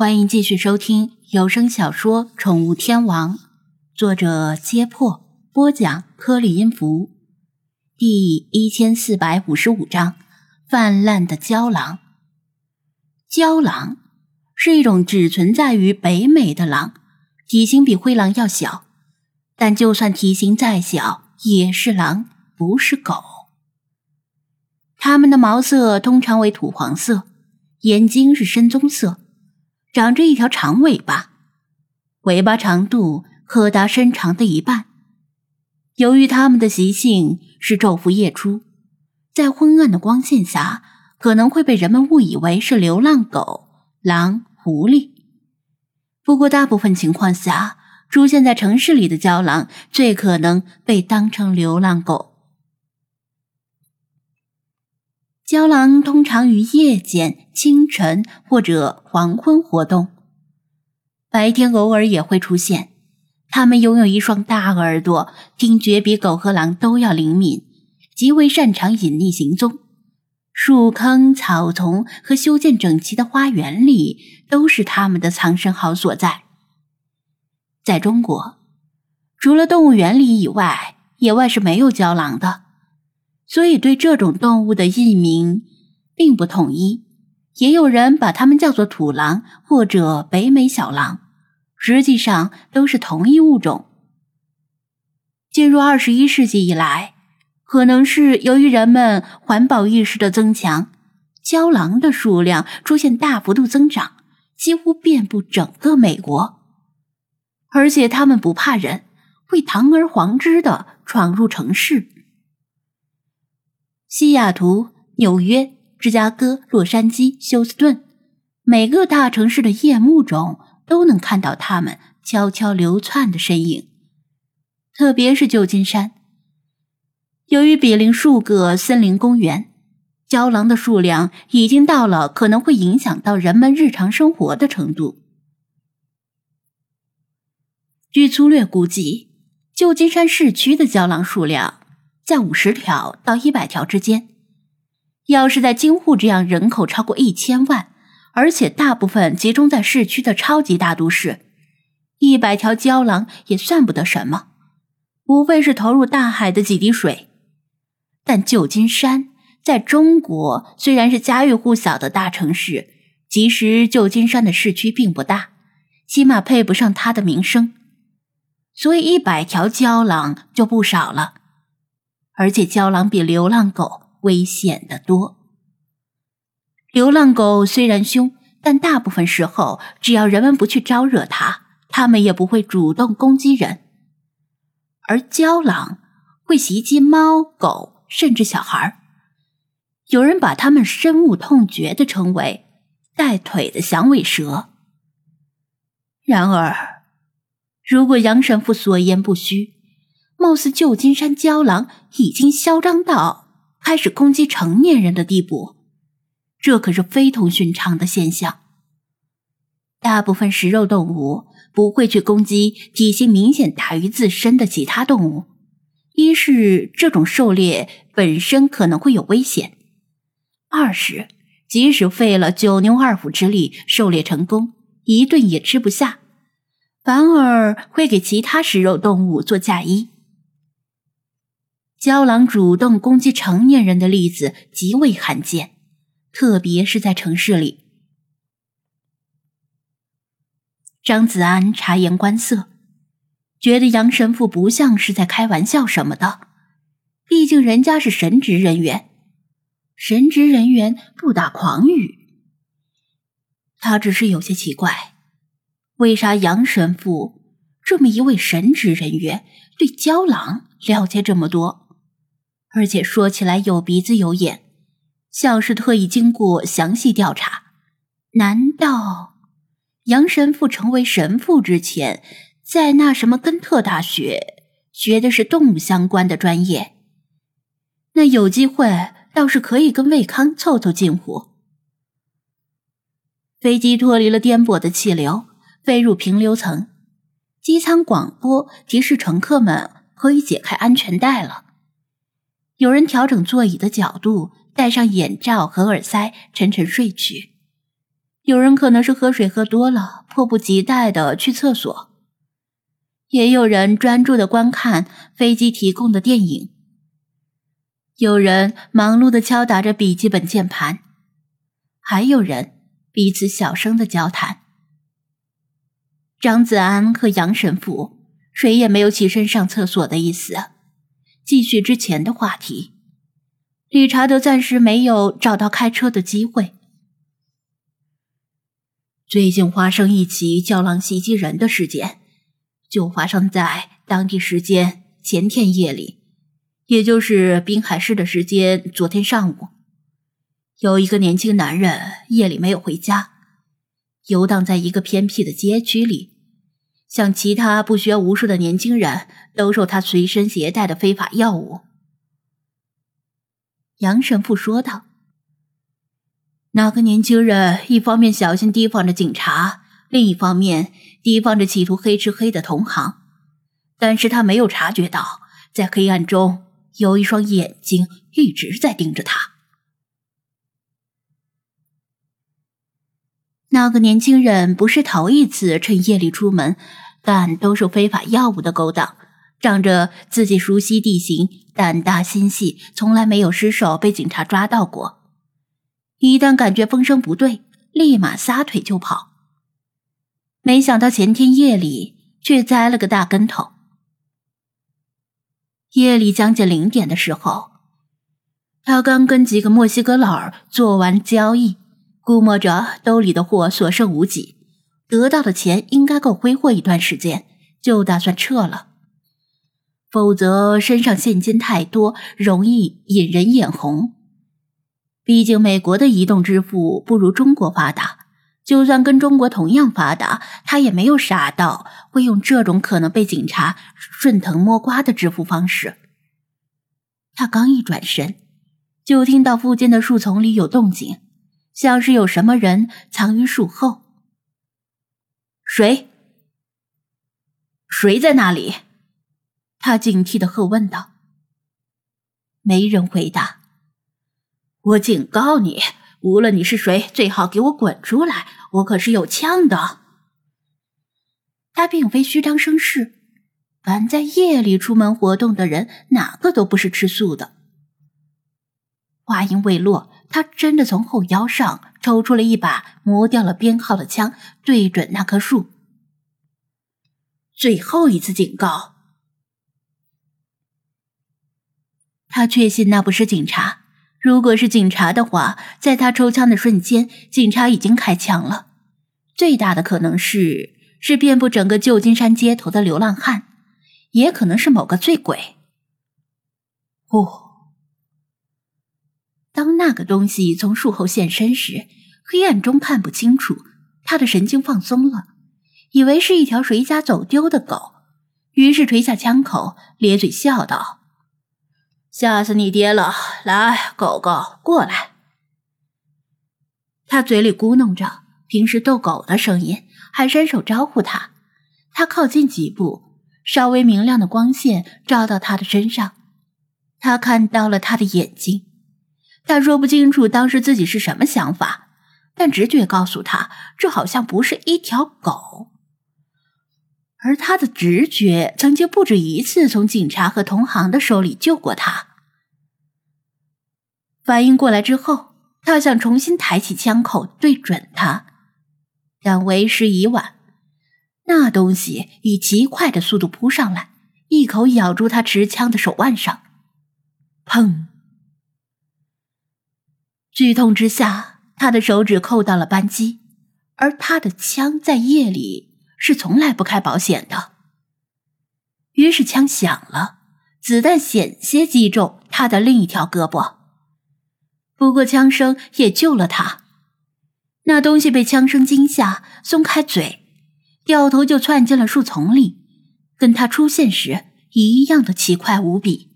欢迎继续收听有声小说《宠物天王》，作者：揭破，播讲：颗粒音符，第一千四百五十五章：泛滥的郊狼。郊狼是一种只存在于北美的狼，体型比灰狼要小，但就算体型再小，也是狼，不是狗。它们的毛色通常为土黄色，眼睛是深棕色。长着一条长尾巴，尾巴长度可达身长的一半。由于它们的习性是昼伏夜出，在昏暗的光线下，可能会被人们误以为是流浪狗、狼、狐狸。不过，大部分情况下，出现在城市里的郊狼最可能被当成流浪狗。郊狼通常于夜间、清晨或者黄昏活动，白天偶尔也会出现。它们拥有一双大耳朵，听觉比狗和狼都要灵敏，极为擅长隐匿行踪。树坑、草丛和修建整齐的花园里都是它们的藏身好所在。在中国，除了动物园里以外，野外是没有郊狼的。所以，对这种动物的译名并不统一，也有人把它们叫做土狼或者北美小狼，实际上都是同一物种。进入二十一世纪以来，可能是由于人们环保意识的增强，郊狼的数量出现大幅度增长，几乎遍布整个美国，而且它们不怕人，会堂而皇之的闯入城市。西雅图、纽约、芝加哥、洛杉矶、休斯顿，每个大城市的夜幕中都能看到它们悄悄流窜的身影。特别是旧金山，由于比邻数个森林公园，郊狼的数量已经到了可能会影响到人们日常生活的程度。据粗略估计，旧金山市区的郊狼数量。在五十条到一百条之间。要是在京沪这样人口超过一千万，而且大部分集中在市区的超级大都市，一百条郊狼也算不得什么，无非是投入大海的几滴水。但旧金山在中国虽然是家喻户晓的大城市，其实旧金山的市区并不大，起码配不上它的名声，所以一百条郊狼就不少了。而且，郊狼比流浪狗危险的多。流浪狗虽然凶，但大部分时候，只要人们不去招惹它，它们也不会主动攻击人。而郊狼会袭击猫、狗，甚至小孩有人把它们深恶痛绝的称为“带腿的响尾蛇”。然而，如果杨神父所言不虚，貌似旧金山郊狼已经嚣张到开始攻击成年人的地步，这可是非同寻常的现象。大部分食肉动物不会去攻击体型明显大于自身的其他动物，一是这种狩猎本身可能会有危险，二是即使费了九牛二虎之力狩猎成功，一顿也吃不下，反而会给其他食肉动物做嫁衣。郊狼主动攻击成年人的例子极为罕见，特别是在城市里。张子安察言观色，觉得杨神父不像是在开玩笑什么的，毕竟人家是神职人员，神职人员不打诳语。他只是有些奇怪，为啥杨神父这么一位神职人员对郊狼了解这么多？而且说起来有鼻子有眼，像是特意经过详细调查。难道杨神父成为神父之前，在那什么根特大学学的是动物相关的专业？那有机会倒是可以跟魏康凑凑近乎。飞机脱离了颠簸的气流，飞入平流层，机舱广播提示乘客们可以解开安全带了。有人调整座椅的角度，戴上眼罩和耳塞，沉沉睡去。有人可能是喝水喝多了，迫不及待的去厕所；也有人专注的观看飞机提供的电影；有人忙碌的敲打着笔记本键盘，还有人彼此小声的交谈。张子安和杨神父谁也没有起身上厕所的意思，继续之前的话题。理查德暂时没有找到开车的机会。最近发生一起胶囊袭击人的事件，就发生在当地时间前天夜里，也就是滨海市的时间昨天上午。有一个年轻男人夜里没有回家，游荡在一个偏僻的街区里，像其他不学无术的年轻人兜售他随身携带的非法药物。杨神父说道：“那个年轻人一方面小心提防着警察，另一方面提防着企图黑吃黑的同行。但是他没有察觉到，在黑暗中有一双眼睛一直在盯着他。那个年轻人不是头一次趁夜里出门，但都是非法药物的勾当。”仗着自己熟悉地形，胆大心细，从来没有失手被警察抓到过。一旦感觉风声不对，立马撒腿就跑。没想到前天夜里却栽了个大跟头。夜里将近零点的时候，他刚跟几个墨西哥佬儿做完交易，估摸着兜里的货所剩无几，得到的钱应该够挥霍一段时间，就打算撤了。否则，身上现金太多，容易引人眼红。毕竟，美国的移动支付不如中国发达。就算跟中国同样发达，他也没有傻到会用这种可能被警察顺藤摸瓜的支付方式。他刚一转身，就听到附近的树丛里有动静，像是有什么人藏于树后。谁？谁在那里？他警惕的喝问道：“没人回答。我警告你，无论你是谁，最好给我滚出来！我可是有枪的。”他并非虚张声势，凡在夜里出门活动的人，哪个都不是吃素的。话音未落，他真的从后腰上抽出了一把磨掉了编号的枪，对准那棵树。最后一次警告。他确信那不是警察。如果是警察的话，在他抽枪的瞬间，警察已经开枪了。最大的可能是是遍布整个旧金山街头的流浪汉，也可能是某个醉鬼。哦，那个东西从树后现身时，黑暗中看不清楚，他的神经放松了，以为是一条谁家走丢的狗，于是垂下枪口，咧嘴笑道。吓死你爹了！来，狗狗，过来。他嘴里咕哝着平时逗狗的声音，还伸手招呼他。他靠近几步，稍微明亮的光线照到他的身上，他看到了他的眼睛。他说不清楚当时自己是什么想法，但直觉告诉他，这好像不是一条狗。而他的直觉曾经不止一次从警察和同行的手里救过他。反应过来之后，他想重新抬起枪口对准他，但为时已晚。那东西以极快的速度扑上来，一口咬住他持枪的手腕上。砰！剧痛之下，他的手指扣到了扳机，而他的枪在夜里。是从来不开保险的。于是枪响了，子弹险些击中他的另一条胳膊。不过枪声也救了他。那东西被枪声惊吓，松开嘴，掉头就窜进了树丛里，跟他出现时一样的奇快无比。